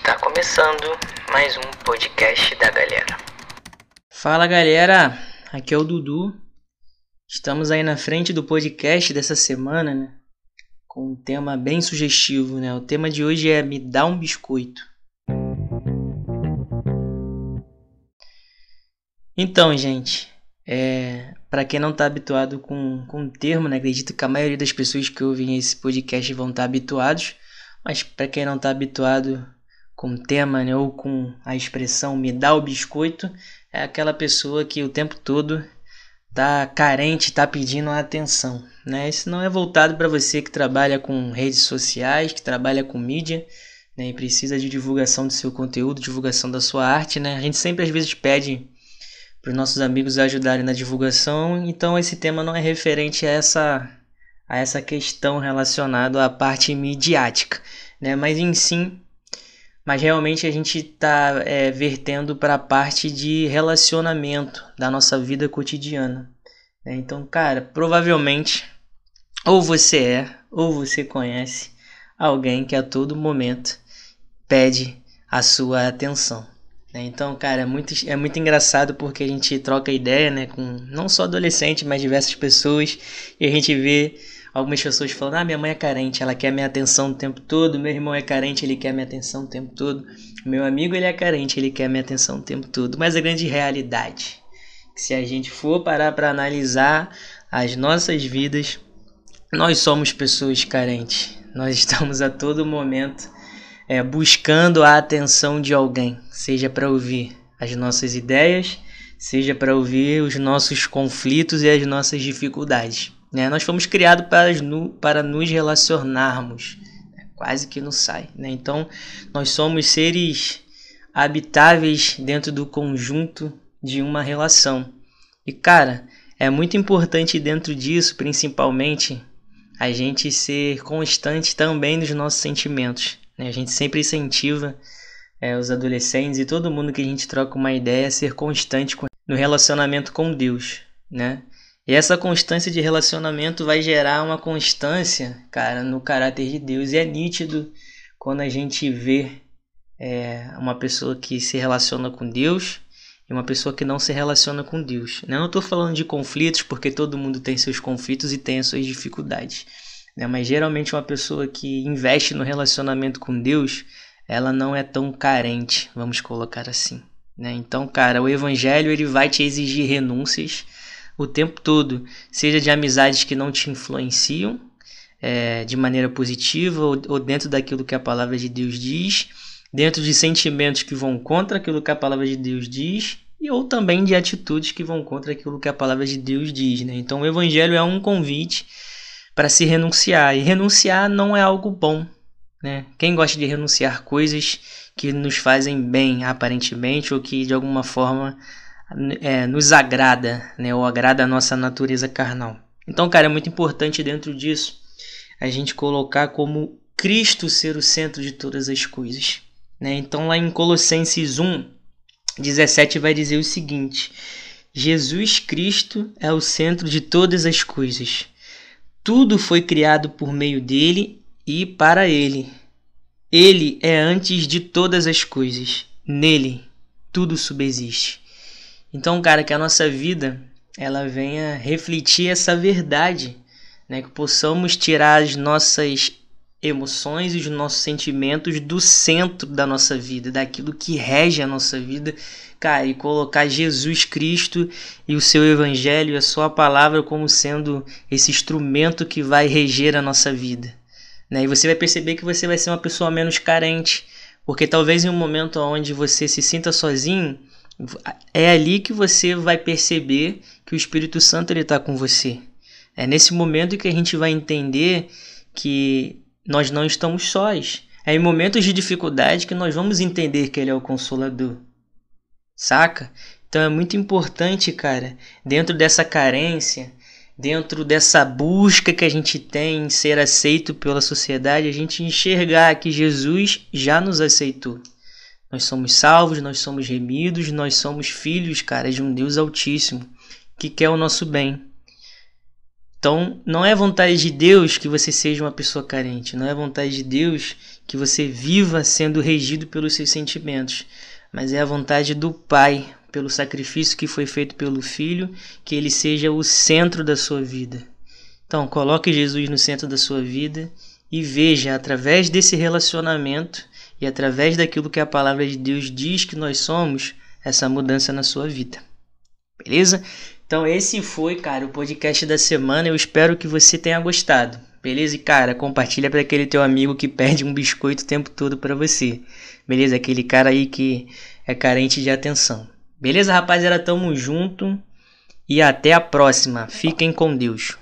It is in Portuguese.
Está começando mais um podcast da galera. Fala galera, aqui é o Dudu. Estamos aí na frente do podcast dessa semana, né? Com um tema bem sugestivo, né? O tema de hoje é Me dá um biscoito. Então, gente, é, para quem não está habituado com, com o termo, né? Acredito que a maioria das pessoas que ouvem esse podcast vão estar tá habituados. Mas para quem não está habituado com tema né, ou com a expressão me dá o biscoito, é aquela pessoa que o tempo todo tá carente, tá pedindo atenção, né? Isso não é voltado para você que trabalha com redes sociais, que trabalha com mídia, né? E precisa de divulgação do seu conteúdo, divulgação da sua arte, né? A gente sempre às vezes pede para os nossos amigos ajudarem na divulgação, então esse tema não é referente a essa a essa questão relacionada à parte midiática, né? Mas em sim, mas realmente a gente está é, vertendo para a parte de relacionamento da nossa vida cotidiana. Né? Então, cara, provavelmente ou você é ou você conhece alguém que a todo momento pede a sua atenção. Né? Então, cara, é muito, é muito engraçado porque a gente troca ideia né, com não só adolescente, mas diversas pessoas e a gente vê algumas pessoas falando: ah, minha mãe é carente, ela quer minha atenção o tempo todo, meu irmão é carente, ele quer minha atenção o tempo todo, meu amigo ele é carente, ele quer minha atenção o tempo todo. Mas a grande realidade, se a gente for parar para analisar as nossas vidas, nós somos pessoas carentes. Nós estamos a todo momento é, buscando a atenção de alguém, seja para ouvir as nossas ideias, seja para ouvir os nossos conflitos e as nossas dificuldades. Né? Nós fomos criados para, para nos relacionarmos. Né? Quase que não sai. Né? Então, nós somos seres habitáveis dentro do conjunto de uma relação. E, cara, é muito importante dentro disso, principalmente, a gente ser constante também nos nossos sentimentos. Né? A gente sempre incentiva é, os adolescentes e todo mundo que a gente troca uma ideia a ser constante no relacionamento com Deus, né? E essa constância de relacionamento vai gerar uma constância, cara, no caráter de Deus. E é nítido quando a gente vê é, uma pessoa que se relaciona com Deus e uma pessoa que não se relaciona com Deus. Eu não estou falando de conflitos, porque todo mundo tem seus conflitos e tem as suas dificuldades. Né? Mas geralmente uma pessoa que investe no relacionamento com Deus, ela não é tão carente, vamos colocar assim. Né? Então, cara, o evangelho ele vai te exigir renúncias o tempo todo, seja de amizades que não te influenciam é, de maneira positiva ou, ou dentro daquilo que a palavra de Deus diz, dentro de sentimentos que vão contra aquilo que a palavra de Deus diz e ou também de atitudes que vão contra aquilo que a palavra de Deus diz. Né? Então o evangelho é um convite para se renunciar e renunciar não é algo bom. Né? Quem gosta de renunciar coisas que nos fazem bem aparentemente ou que de alguma forma é, nos agrada, né, ou agrada a nossa natureza carnal. Então, cara, é muito importante dentro disso a gente colocar como Cristo ser o centro de todas as coisas. Né? Então, lá em Colossenses 1, 17 vai dizer o seguinte: Jesus Cristo é o centro de todas as coisas. Tudo foi criado por meio dele e para ele. Ele é antes de todas as coisas. Nele tudo subsiste. Então, cara, que a nossa vida ela venha refletir essa verdade, né? Que possamos tirar as nossas emoções e os nossos sentimentos do centro da nossa vida, daquilo que rege a nossa vida, cara, e colocar Jesus Cristo e o seu evangelho, a sua palavra como sendo esse instrumento que vai reger a nossa vida. Né? E você vai perceber que você vai ser uma pessoa menos carente, porque talvez em um momento onde você se sinta sozinho, é ali que você vai perceber que o Espírito Santo está com você. É nesse momento que a gente vai entender que nós não estamos sós. É em momentos de dificuldade que nós vamos entender que Ele é o Consolador. Saca? Então é muito importante, cara, dentro dessa carência, dentro dessa busca que a gente tem em ser aceito pela sociedade, a gente enxergar que Jesus já nos aceitou. Nós somos salvos, nós somos remidos, nós somos filhos, cara, de um Deus Altíssimo que quer o nosso bem. Então, não é vontade de Deus que você seja uma pessoa carente, não é vontade de Deus que você viva sendo regido pelos seus sentimentos, mas é a vontade do Pai, pelo sacrifício que foi feito pelo Filho, que ele seja o centro da sua vida. Então, coloque Jesus no centro da sua vida e veja através desse relacionamento e através daquilo que a palavra de Deus diz que nós somos, essa mudança na sua vida. Beleza? Então esse foi, cara, o podcast da semana. Eu espero que você tenha gostado. Beleza? E cara, compartilha para aquele teu amigo que perde um biscoito o tempo todo para você. Beleza? Aquele cara aí que é carente de atenção. Beleza, rapaziada? Tamo junto e até a próxima. Fiquem com Deus.